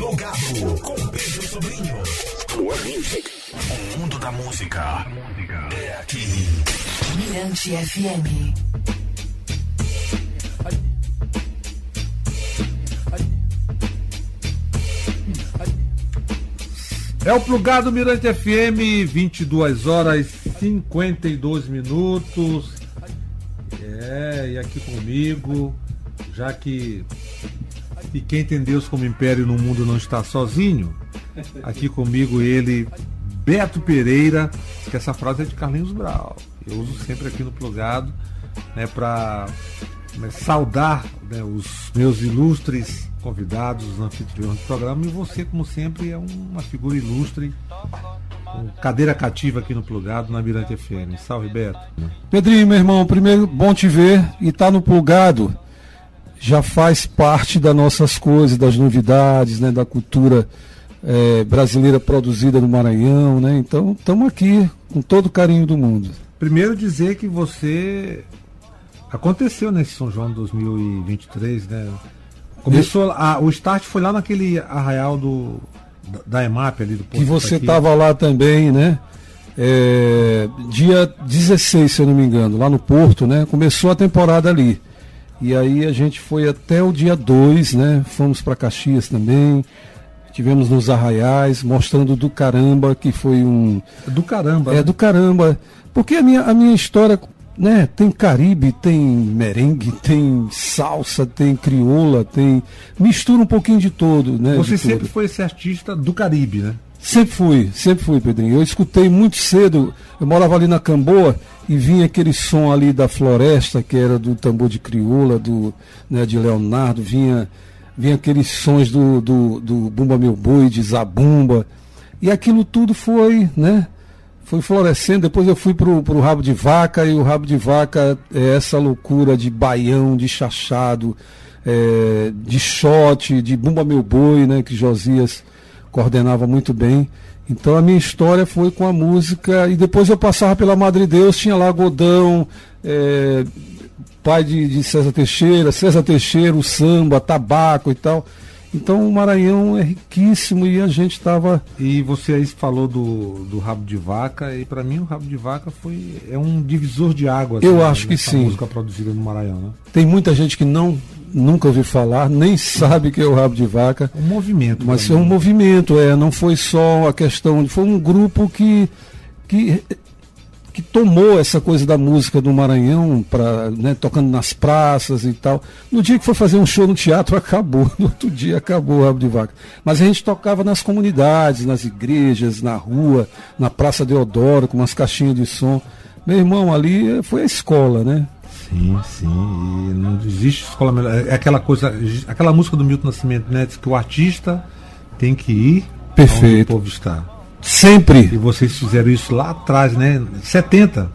Plugado com Pedro Sobrinho. O mundo da música é aqui. Mirante FM. É o plugado Mirante FM, 22 horas 52 minutos. É, e aqui comigo, já que e quem tem Deus como império no mundo não está sozinho, aqui comigo ele, Beto Pereira, que essa frase é de Carlinhos Brau. Eu uso sempre aqui no plugado, né, para né, saudar né, os meus ilustres convidados, os anfitriões do programa, e você, como sempre, é uma figura ilustre, cadeira cativa aqui no Plugado, na Mirante FM. Salve, Beto. Pedrinho, meu irmão, primeiro, bom te ver e tá no Plugado. Já faz parte das nossas coisas, das novidades, né, da cultura é, brasileira produzida no Maranhão, né? Então, estamos aqui com todo o carinho do mundo. Primeiro dizer que você aconteceu nesse São João 2023, né? Começou a, o start foi lá naquele arraial do da EMAP ali do Que você estava lá também, né? É, dia 16, se eu não me engano, lá no Porto, né? Começou a temporada ali. E aí a gente foi até o dia 2, né? Fomos para Caxias também. Tivemos nos arraiais, mostrando do caramba, que foi um. Do caramba. É, né? do caramba. Porque a minha, a minha história né? Tem caribe, tem merengue, tem salsa, tem crioula, tem mistura um pouquinho de todo, né? Você sempre foi esse artista do Caribe, né? Sempre fui, sempre fui, Pedrinho. Eu escutei muito cedo, eu morava ali na Camboa e vinha aquele som ali da floresta, que era do tambor de crioula, do, né, de Leonardo, vinha, vinha aqueles sons do, do, do Bumba Meu Boi, de Zabumba. E aquilo tudo foi, né? Foi florescendo, depois eu fui pro, pro rabo de vaca, e o rabo de vaca é essa loucura de baião, de chachado, é, de shot, de Bumba Meu Boi, né? Que Josias coordenava muito bem. Então a minha história foi com a música e depois eu passava pela Madre Deus, tinha lá Godão, é, pai de, de, César Teixeira, César Teixeira, o samba, tabaco e tal. Então o Maranhão é riquíssimo e a gente estava. E você aí falou do, do rabo de vaca e para mim o rabo de vaca foi é um divisor de águas. Eu né, acho que sim. Música produzida no Maranhão, né? Tem muita gente que não nunca ouviu falar, nem sabe que é o rabo de vaca. Um movimento. Mas foi um movimento, é, não foi só a questão, foi um grupo que, que, que tomou essa coisa da música do Maranhão, pra, né, tocando nas praças e tal. No dia que foi fazer um show no teatro, acabou. No outro dia acabou o rabo de vaca. Mas a gente tocava nas comunidades, nas igrejas, na rua, na Praça Deodoro, com umas caixinhas de som. Meu irmão, ali foi a escola, né? Sim, sim. E não existe escola melhor. É aquela coisa, aquela música do Milton Nascimento, né? Diz que o artista tem que ir Perfeito. onde o povo está. Sempre. E vocês fizeram isso lá atrás, né? 70.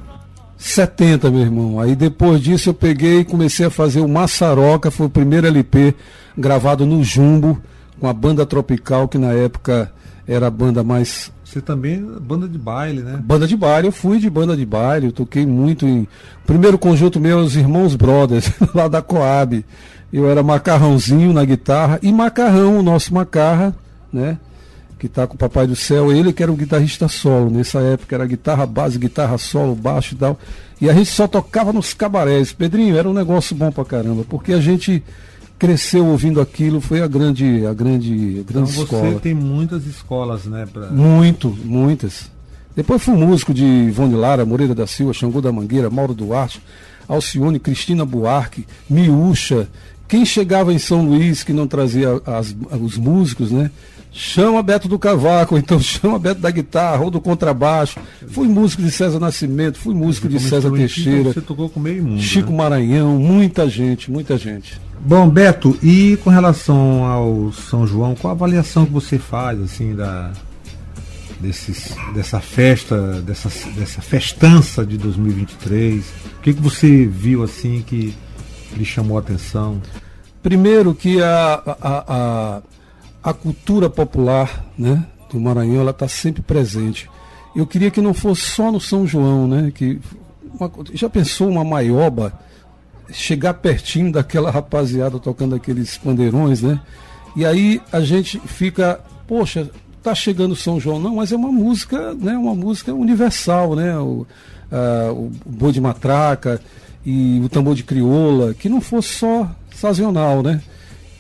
70, meu irmão. Aí depois disso eu peguei e comecei a fazer o Maçaroca, foi o primeiro LP gravado no Jumbo, com a banda Tropical, que na época era a banda mais você também banda de baile, né? Banda de baile, eu fui de banda de baile, eu toquei muito em. Primeiro conjunto meu, os Irmãos Brothers, lá da Coab. Eu era macarrãozinho na guitarra e macarrão, o nosso macarra, né? Que tá com o Papai do Céu, ele que era o guitarrista solo. Nessa época era guitarra base, guitarra solo, baixo e tal. E a gente só tocava nos cabarés. Pedrinho, era um negócio bom pra caramba, porque a gente cresceu ouvindo aquilo, foi a grande, a grande, a grande então escola. Você tem muitas escolas, né? Pra... Muito, muitas. Depois fui músico de Ivone Lara, Moreira da Silva, Xangô da Mangueira, Mauro Duarte, Alcione, Cristina Buarque, Miúcha. Quem chegava em São Luís que não trazia as, os músicos, né? Chama Beto do Cavaco, então chama Beto da guitarra ou do contrabaixo. Fui músico de César Nascimento, fui músico de César Teixeira. Você tocou com meio mundo. Chico né? Maranhão, muita gente, muita gente. Bom, Beto, e com relação ao São João, qual a avaliação que você faz assim da desses, dessa festa, dessa, dessa festança de 2023? O que, que você viu assim que lhe chamou a atenção? Primeiro que a, a, a, a cultura popular né, do Maranhão ela está sempre presente. Eu queria que não fosse só no São João, né? Que uma, já pensou uma maioba chegar pertinho daquela rapaziada tocando aqueles pandeirões, né? E aí a gente fica, poxa, tá chegando São João, não, mas é uma música, né, uma música universal, né? O, a, o boi de matraca e o tambor de crioula, que não fosse só sazonal, né?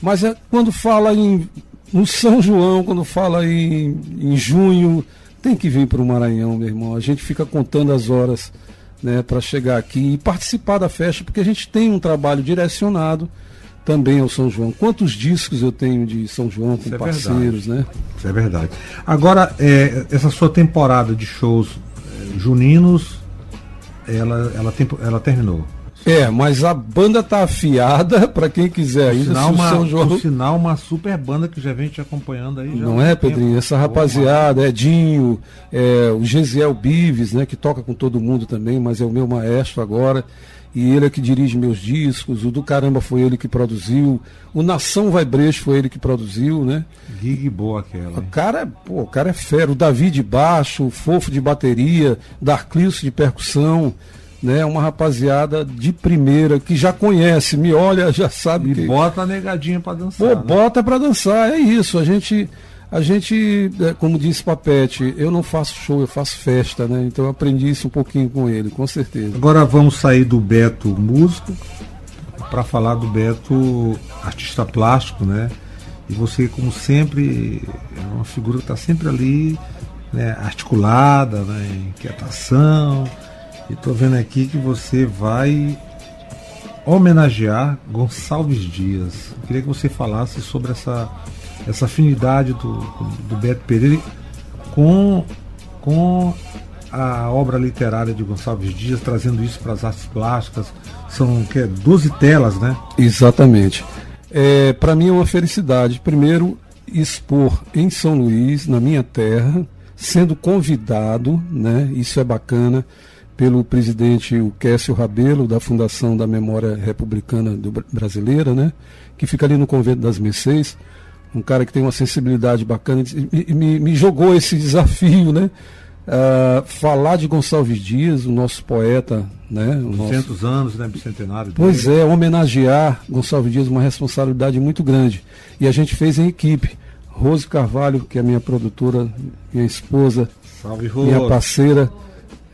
Mas é, quando fala em no São João, quando fala em, em junho, tem que vir para o Maranhão, meu irmão. A gente fica contando as horas né, para chegar aqui e participar da festa, porque a gente tem um trabalho direcionado também ao São João. Quantos discos eu tenho de São João com Isso é parceiros, é né? Isso é verdade. Agora, é, essa sua temporada de shows é, juninos, ela, ela, tem, ela terminou. É, mas a banda tá afiada para quem quiser ainda. Sinal uma, São João... Sinal, uma super banda que já vem te acompanhando aí. Não é, Pedrinho? Essa rapaziada, Edinho, é, o Gesiel Bives, né, que toca com todo mundo também, mas é o meu maestro agora. E ele é que dirige meus discos, o do Caramba foi ele que produziu, o Nação Vai Brejo foi ele que produziu, né? Gig boa aquela. O cara, pô, o cara é fera, o Davi de baixo, o Fofo de bateria, Darclilson de percussão né? Uma rapaziada de primeira que já conhece, me olha, já sabe. E que... bota a negadinha para dançar. Pô, né? bota para dançar, é isso. A gente, a gente, é, como disse Papete, eu não faço show, eu faço festa, né? Então eu aprendi isso um pouquinho com ele, com certeza. Agora vamos sair do Beto músico para falar do Beto artista plástico, né? E você, como sempre, é uma figura que está sempre ali, né, articulada, né, inquietação e estou vendo aqui que você vai homenagear Gonçalves Dias. Eu queria que você falasse sobre essa, essa afinidade do, do Beto Pereira com, com a obra literária de Gonçalves Dias, trazendo isso para as artes plásticas. São que, 12 telas, né? Exatamente. É, para mim é uma felicidade. Primeiro, expor em São Luís, na minha terra, sendo convidado, né? Isso é bacana pelo presidente o Kécio Rabelo, da Fundação da Memória Republicana do, Brasileira, né? que fica ali no Convento das Mercês, um cara que tem uma sensibilidade bacana, e me, me jogou esse desafio, né? Uh, falar de Gonçalves Dias, o nosso poeta, né? 200 nosso... anos, né? Bicentenário. Pois é, homenagear Gonçalves Dias, uma responsabilidade muito grande. E a gente fez em equipe. Rose Carvalho, que é minha produtora, minha esposa, Salve, minha parceira,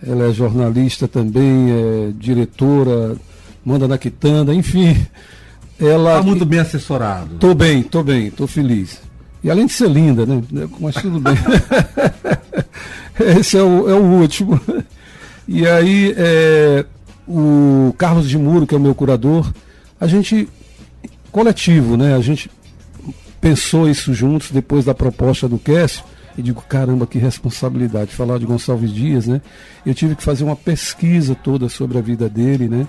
ela é jornalista também, é diretora, manda na quitanda, enfim. Ela. Está muito bem assessorado. Tô bem, tô bem, tô feliz. E além de ser linda, né? Mas tudo bem. Esse é o, é o último. E aí, é, o Carlos de Muro, que é o meu curador, a gente, coletivo, né? A gente pensou isso juntos depois da proposta do Cássio e digo, caramba, que responsabilidade. Falar de Gonçalves Dias, né? Eu tive que fazer uma pesquisa toda sobre a vida dele, né?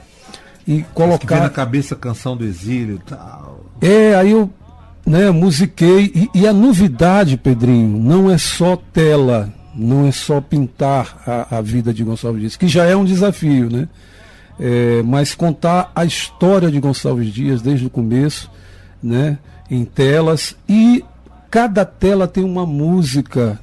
E colocar. na cabeça a canção do exílio e tal. É, aí eu né, musiquei. E, e, a novidade, Pedrinho, não é só tela, não é só pintar a, a vida de Gonçalves Dias, que já é um desafio, né? É, mas contar a história de Gonçalves Dias desde o começo, né? Em telas e Cada tela tem uma música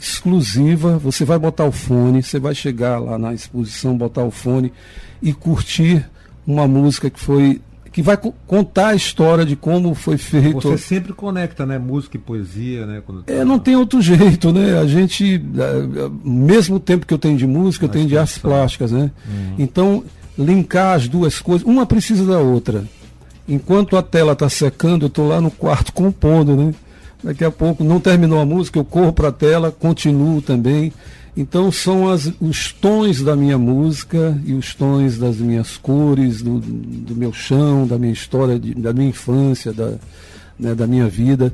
exclusiva. Você vai botar o fone, você vai chegar lá na exposição, botar o fone e curtir uma música que foi que vai contar a história de como foi feito. Você sempre conecta, né, música e poesia, né? Quando... É, não tem outro jeito, né? A gente, é, mesmo tempo que eu tenho de música, eu tenho de artes plásticas, né? Hum. Então, linkar as duas coisas, uma precisa da outra. Enquanto a tela está secando, eu estou lá no quarto compondo, né? Daqui a pouco não terminou a música, eu corro para a tela, continuo também. Então são as, os tons da minha música e os tons das minhas cores, do, do meu chão, da minha história, de, da minha infância, da, né, da minha vida.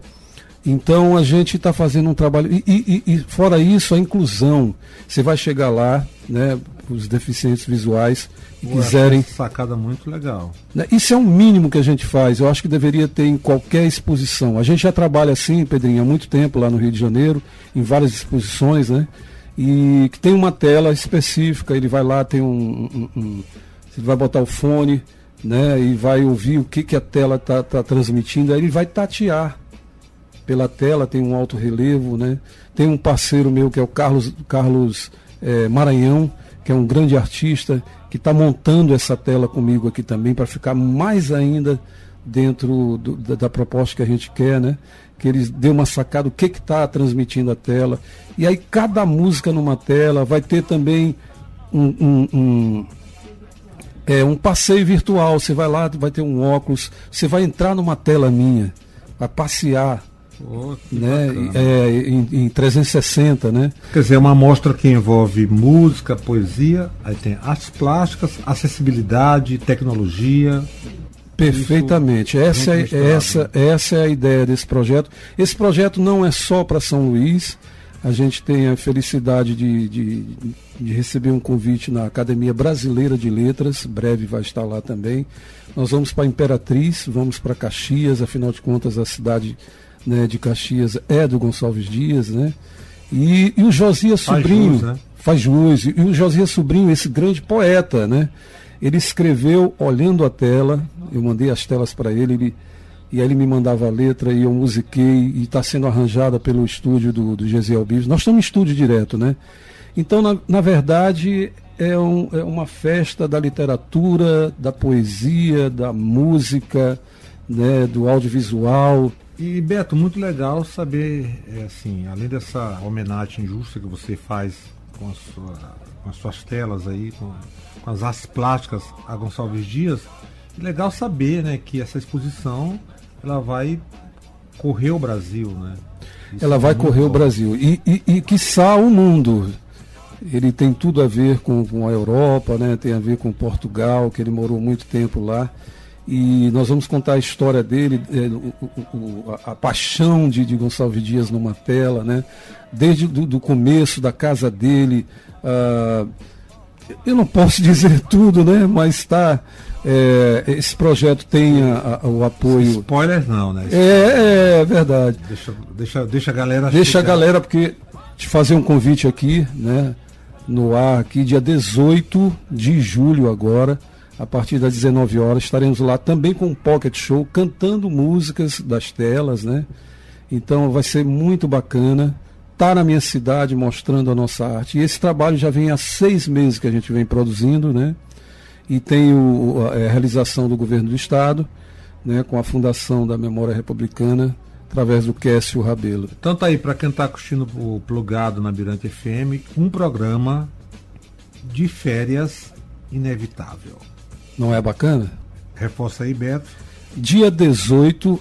Então a gente está fazendo um trabalho. E, e, e, fora isso, a inclusão. Você vai chegar lá, né, os deficientes visuais, e Pô, quiserem. Sacada muito legal. Né, isso é o mínimo que a gente faz. Eu acho que deveria ter em qualquer exposição. A gente já trabalha assim, Pedrinho, há muito tempo lá no Rio de Janeiro, em várias exposições, né? E que tem uma tela específica, ele vai lá, tem um. um, um você vai botar o fone, né? E vai ouvir o que, que a tela está tá transmitindo, aí ele vai tatear pela tela, tem um alto relevo, né? Tem um parceiro meu que é o Carlos, Carlos é, Maranhão, que é um grande artista, que está montando essa tela comigo aqui também para ficar mais ainda dentro do, da, da, proposta que a gente quer, né? Que eles dê uma sacada o que está transmitindo a tela. E aí cada música numa tela vai ter também um, um, um, é, um passeio virtual. Você vai lá, vai ter um óculos, você vai entrar numa tela minha, vai passear. Oh, né, é, em, em 360, né? Quer dizer, é uma amostra que envolve música, poesia, aí tem artes plásticas, acessibilidade, tecnologia, Perfeitamente. Essa é, essa, essa é a ideia desse projeto. Esse projeto não é só para São Luís. A gente tem a felicidade de, de, de, receber um convite na Academia Brasileira de Letras, breve vai estar lá também. Nós vamos para Imperatriz, vamos para Caxias, afinal de contas a cidade né, de Caxias é do Gonçalves Dias, né? E, e o Josias Sobrinho. Faz jus, né? Faz jus. E o Josias Sobrinho, esse grande poeta, né? Ele escreveu olhando a tela, eu mandei as telas para ele, ele, e aí ele me mandava a letra e eu musiquei, e está sendo arranjada pelo estúdio do, do Gesiel Bives. Nós estamos em estúdio direto, né? Então, na, na verdade, é, um, é uma festa da literatura, da poesia, da música, né, do audiovisual. E Beto, muito legal saber, é, assim, além dessa homenagem injusta que você faz com, sua, com as suas telas aí, com com as artes plásticas a Gonçalves Dias. legal saber, né, que essa exposição ela vai correr o Brasil, né? Isso ela vai é correr bom. o Brasil e, e, e quiçá o mundo. Ele tem tudo a ver com, com a Europa, né? Tem a ver com Portugal, que ele morou muito tempo lá e nós vamos contar a história dele, é, o, o, a, a, paixão de, de, Gonçalves Dias numa tela, né? desde do, do começo da casa dele, uh, eu não posso dizer tudo, né? Mas está. É, esse projeto tem a, a, o apoio. Spoilers não, né? É, é verdade. Deixa, deixa, deixa a galera. Deixa a galera, porque te fazer um convite aqui, né? No ar aqui, dia 18 de julho agora, a partir das 19 horas, estaremos lá também com um pocket show, cantando músicas das telas, né? Então vai ser muito bacana estar tá na minha cidade mostrando a nossa arte. E esse trabalho já vem há seis meses que a gente vem produzindo, né? E tem o, a, a realização do governo do Estado, né? com a Fundação da Memória Republicana, através do Cássio Rabelo. Então tá aí, para quem está curtindo o plugado na Mirante FM, um programa de férias inevitável. Não é bacana? Reforça aí, Beto. Dia 18,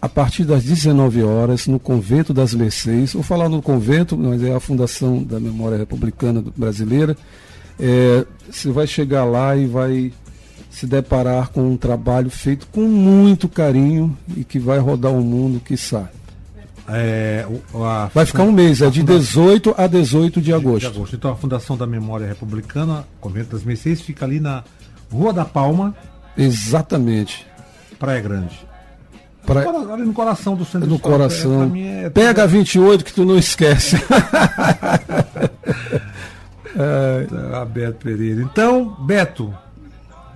a partir das 19 horas, no Convento das Mercês. Vou falar no convento, mas é a Fundação da Memória Republicana Brasileira. É, você vai chegar lá e vai se deparar com um trabalho feito com muito carinho e que vai rodar o mundo, quiçá. É, a, vai ficar um mês, é de 18 a 18 de agosto. de agosto. Então a Fundação da Memória Republicana, Convento das Mercês, fica ali na Rua da Palma. Exatamente. Praia Grande. Pra... Ali no coração do centro No coração. É, é Pega a 28 que tu não esquece. é... Tá, Beto Pereira. Então, Beto,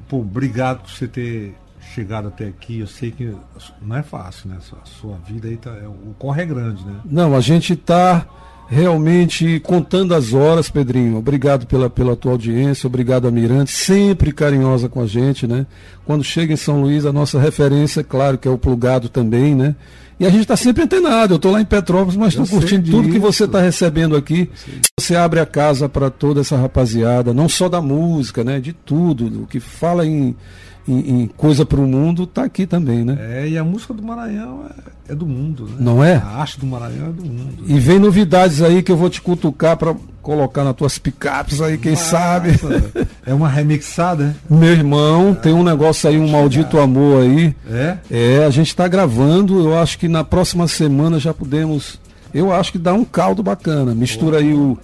pô, obrigado por você ter chegado até aqui. Eu sei que não é fácil, né? A sua vida aí tá. É, o corre é grande, né? Não, a gente está realmente contando as horas, Pedrinho. Obrigado pela, pela tua audiência, obrigado a Mirante, sempre carinhosa com a gente, né? Quando chega em São Luís, a nossa referência, claro que é o plugado também, né? E a gente está sempre antenado. Eu estou lá em Petrópolis, mas estou curtindo tudo que você está recebendo aqui. Você abre a casa para toda essa rapaziada, não só da música, né? De tudo, do que fala em em, em coisa para o mundo está aqui também, né? É, e a música do Maranhão é, é, do mundo, né? Não é? A arte do Maranhão é do mundo. E vem novidades aí que eu vou te cutucar para colocar nas tuas picapes aí, quem Nossa, sabe. É uma remixada? Meu irmão, tem um negócio aí, um maldito amor aí. É? É, a gente está gravando, eu acho que na próxima semana já podemos. Eu acho que dá um caldo bacana. Mistura aí o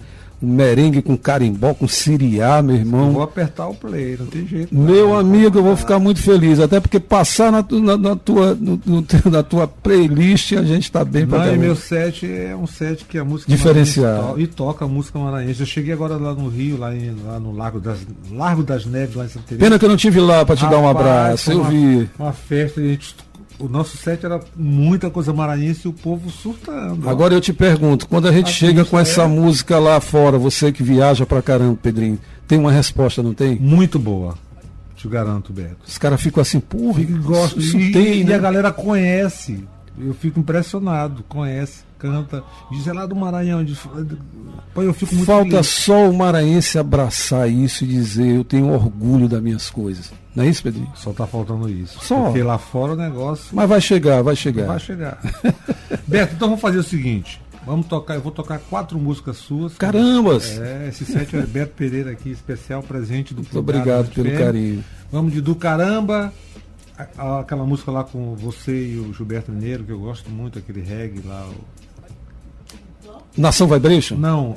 um merengue com carimbó, com siriá, meu irmão. Eu vou apertar o play, não tem jeito. Meu não, amigo, eu vou ficar muito feliz, até porque passar na, na, na tua, no, no, na tua playlist a gente está bem para meu set é um set que a música diferenciada to e toca a música maranhense. Eu cheguei agora lá no Rio, lá, em, lá no Largo das, Largo das Neves, lá em Santa Teresa. Pena que eu não tive lá para te Rapaz, dar um abraço. Eu uma, vi. Uma festa, a gente o nosso set era muita coisa maranhense e o povo surtando. Agora eu te pergunto, quando a gente a chega com essa é... música lá fora, você que viaja pra caramba, Pedrinho, tem uma resposta, não tem? Muito boa. te garanto, Beto. Os caras ficam assim, porra, gosto. e, tem, e né? a galera conhece. Eu fico impressionado, conhece, canta. Diz é lá do Maranhão. Pô, eu fico muito Falta feliz. só o maranhense abraçar isso e dizer eu tenho orgulho das minhas coisas. Não é isso, Pedrinho? Só tá faltando isso. Só. Porque lá fora o negócio Mas vai chegar, vai chegar. vai chegar. Beto, então vamos fazer o seguinte. Vamos tocar, eu vou tocar quatro músicas suas. Carambas! É, esse set é Beto Pereira aqui, especial presente do Muito obrigado pelo FM. carinho. Vamos de Do Caramba, aquela música lá com você e o Gilberto Mineiro, que eu gosto muito, aquele reggae lá. Nação Vibration? Não,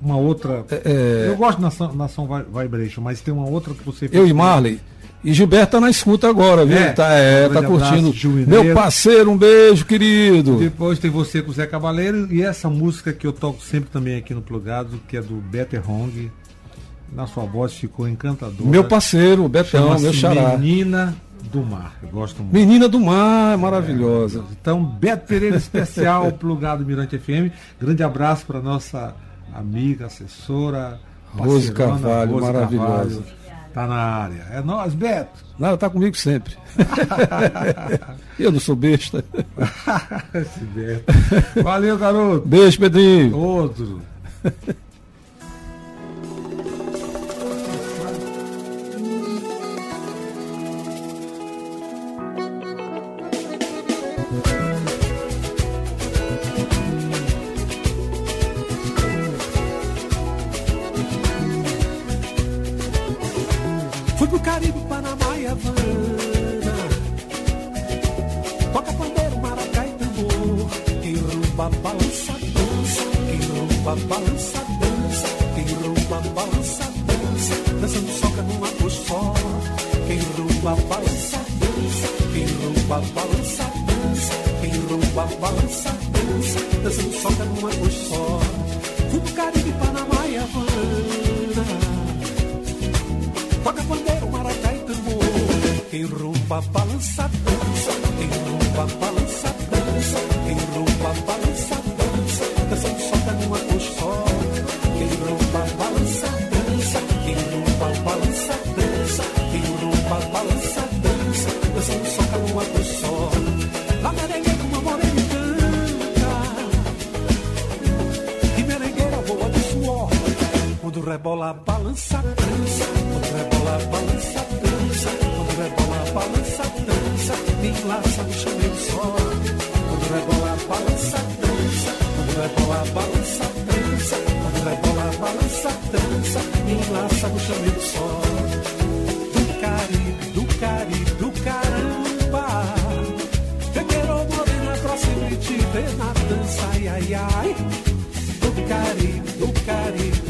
uma outra. É, Eu gosto de Nação, Nação Vi- Vibration, mas tem uma outra que você eu e Marley. E Gilberto tá na escuta agora, viu? É. tá, é, Um tá curtindo. Meu parceiro, um beijo, querido. Depois tem você com o Zé Cabaleiro e essa música que eu toco sempre também aqui no Plugado, que é do Better Hong. Na sua voz ficou encantadora. Meu parceiro, Betão, meu xará. Menina do Mar. Eu gosto muito. Menina do Mar, maravilhosa. Então, Beto Pereira especial, Plugado Mirante FM. Grande abraço para nossa amiga, assessora, Rose Carvalho, Rose maravilhosa. Carvalho. Tá na área. É nós, Beto. Ela tá comigo sempre. eu não sou besta. Esse Beto. Valeu, garoto. Beijo, Pedrinho. Outro. Rumba, balança, dança. Quem rumba, balança, dança. Dançando soca numa cor só. Fui pro Caribe, Panamá e Havana. Toca pandeiro, maracá e tambor. Quem rumba, balança, dança. Quem rumba, balança, dança. Quem rumba, balança, dança. Dançando soca numa cor só rebola, balança, dança Quando rebola, balança, dança Quando rebola, balança, dança Me enlaça no chameiro só. Quando rebola, balança, dança Quando rebola, balança, dança Quando rebola, balança, dança Me enlaça no chameiro só. Do Caribe, do Caribe, do caramba. Eu quero morena pra sempre te ver na dança. Ai, ai, ai. Do Caribe, do do. Te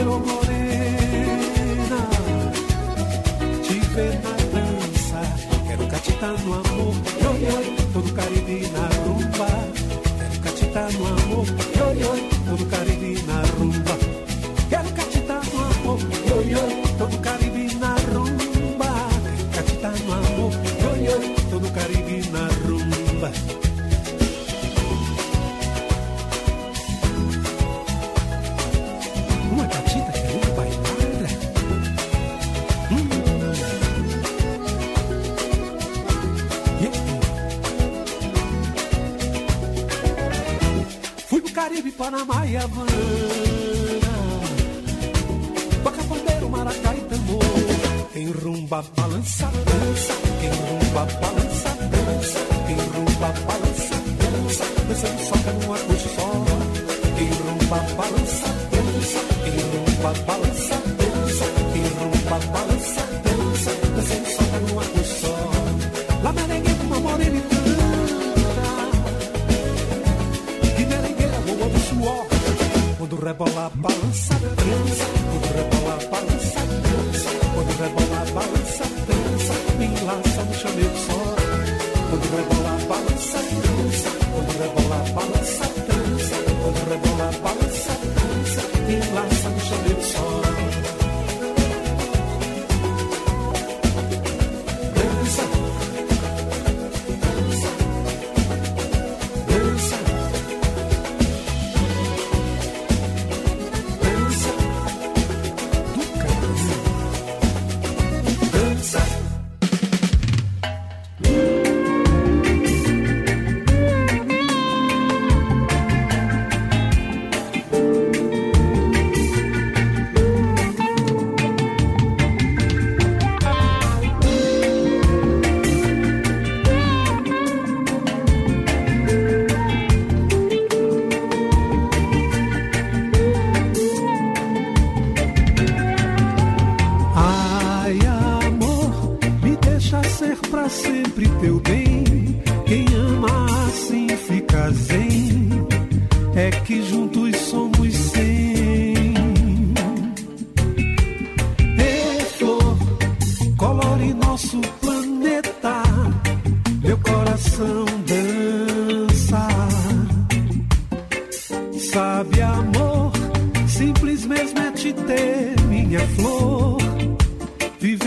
quero morena, te ver na dança. Quero catitar no amor, Panamá e Havana. Toca pandeiro, maracá e tambor. Quem rumba, balança, dança. Quem rumba, balança, dança. Quem rumba, balança, dança. Dançando soca numa coxa só. Quem rumba, balança, dança. Quem rumba, balança, dança. Balança, dança Quando rebola, balança, dança Quando rebola, balança, dança Me enlaça no chameiro só. Quando rebola, balança, dança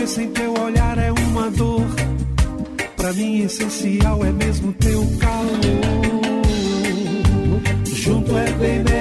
Viver sem teu olhar é uma dor. Pra mim, essencial é mesmo teu calor. Junto é bem melhor.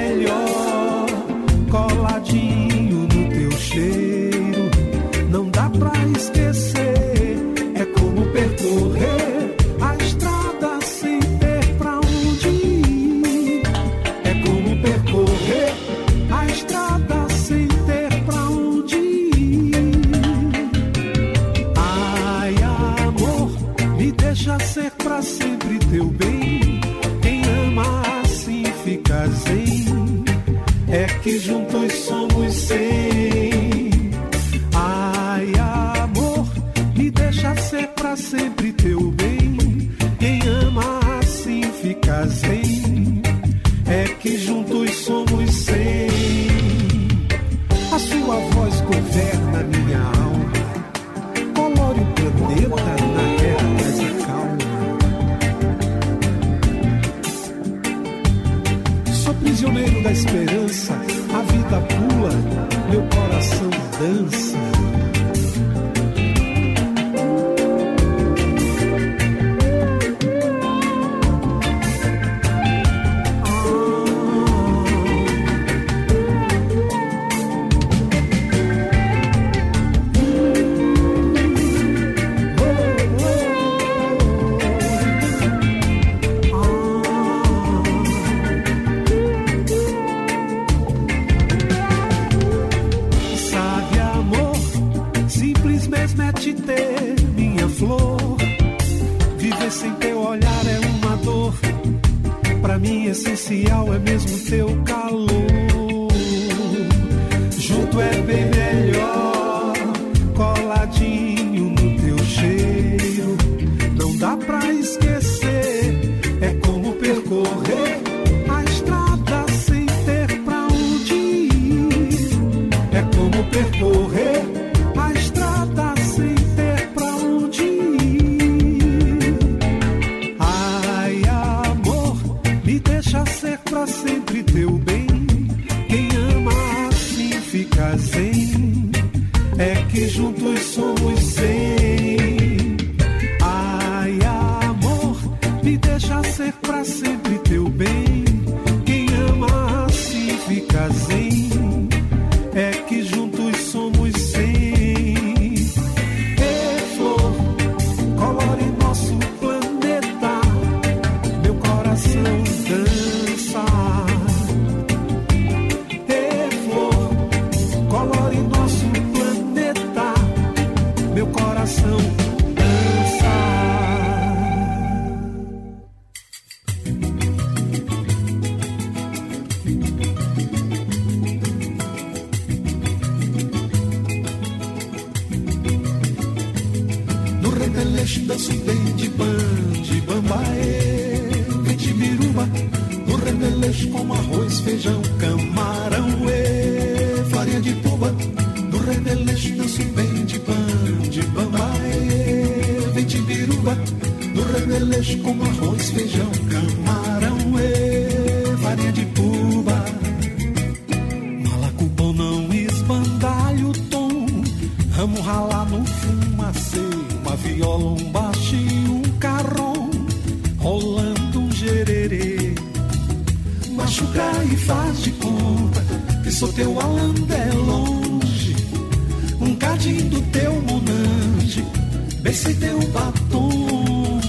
esse teu batom,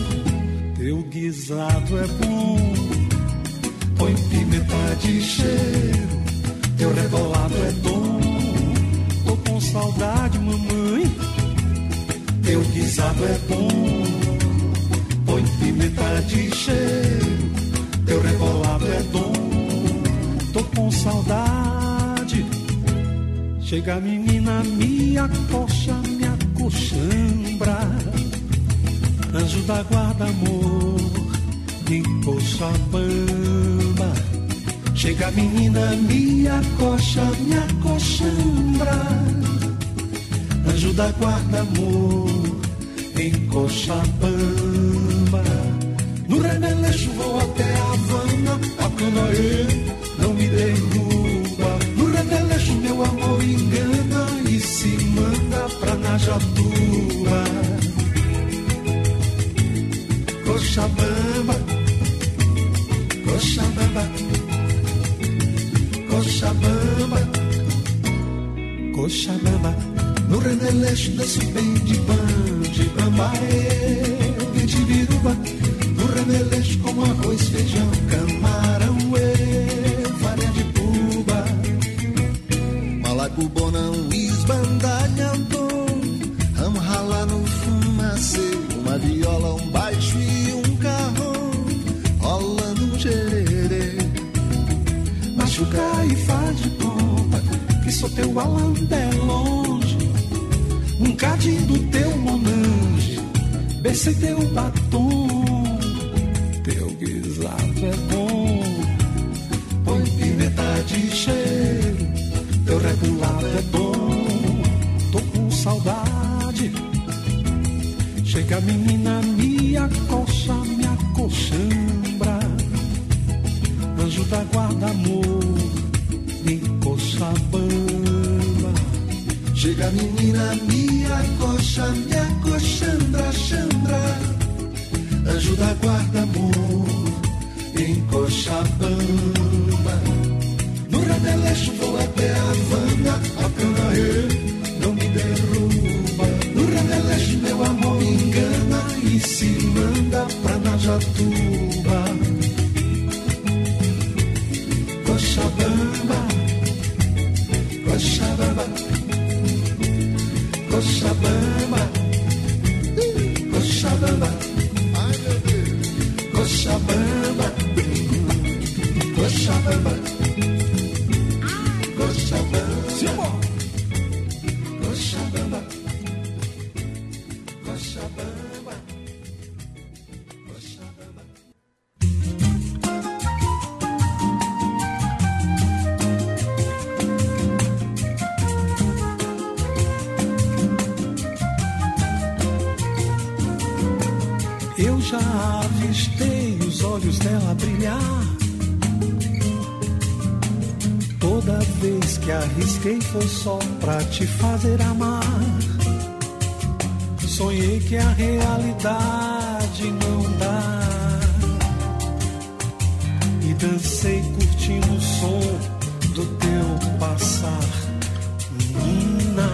teu guisado é bom. Põe pimenta de cheiro, teu rebolado é bom, Tô com saudade, mamãe, teu guisado é bom. Põe pimenta de cheiro, teu rebolado é bom, Tô com saudade. Chega menina, me acocha coxambra, anjo da guarda, amor de Cochabamba. Chega menina, me acocha, me acochambra. Anjo da guarda, amor em Cochabamba. No remelejo voa Remeleixo danço bem de É bom, tô com saudade. Chega a menina, me acocha, me acochambra. Anjo da guarda, amor, em Cochabamba. Chega a menina, me acocha, me acochambra, chambra Anjo da guarda, amor, em Cochabamba. No Remeleixo vou até a Canaê não arrisquei foi só pra te fazer amar. Sonhei que a realidade não dá. E dancei curtindo o som do teu passar. Menina,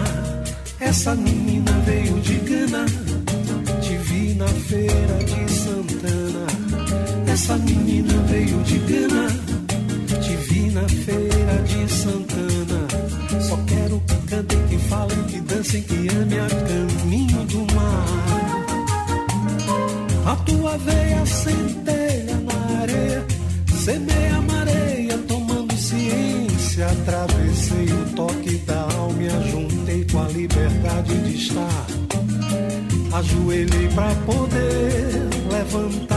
essa menina veio de Gana. Te vi na feira de Santana. Essa menina veio de Gana. Falem, que amem a caminho do mar. A tua veia centelha na areia, semeia a mareia, tomando ciência. Atravessei o toque da alma e a juntei com a liberdade de estar. Ajoelhei pra poder levantar.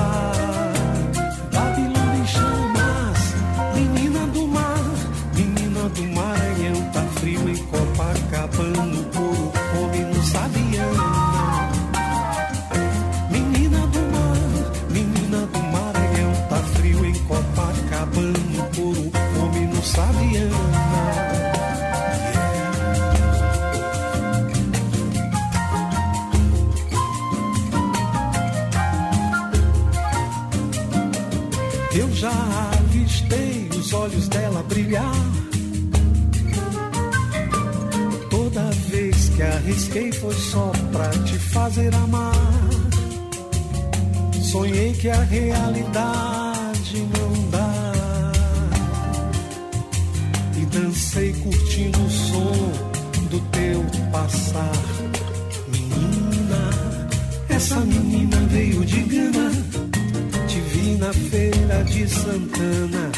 Arrisquei foi só pra te fazer amar. Sonhei que a realidade não dá. E dancei curtindo o som do teu passar. Menina, essa menina veio de Gana. Te vi na feira de Santana.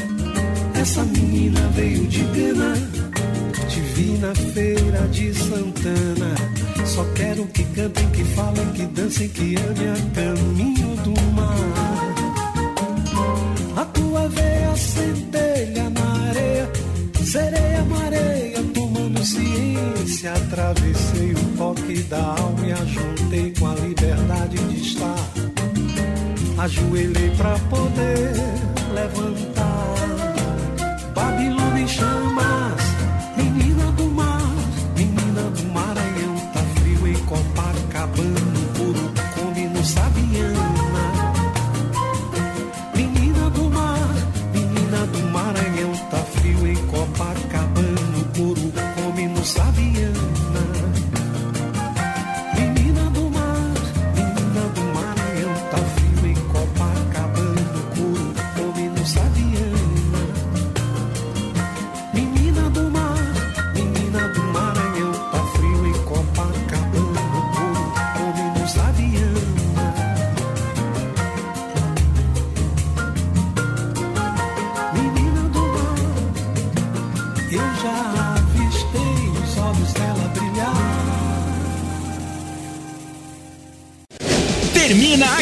Essa menina veio de Gana vi na feira de Santana. Só quero que cantem, que falem, que dancem, que amem a caminho do mar. A tua veia centelha na areia, sereia mareia, tomando ciência. Atravessei o toque da alma e ajuntei com a liberdade de estar. Ajoelhei pra poder levantar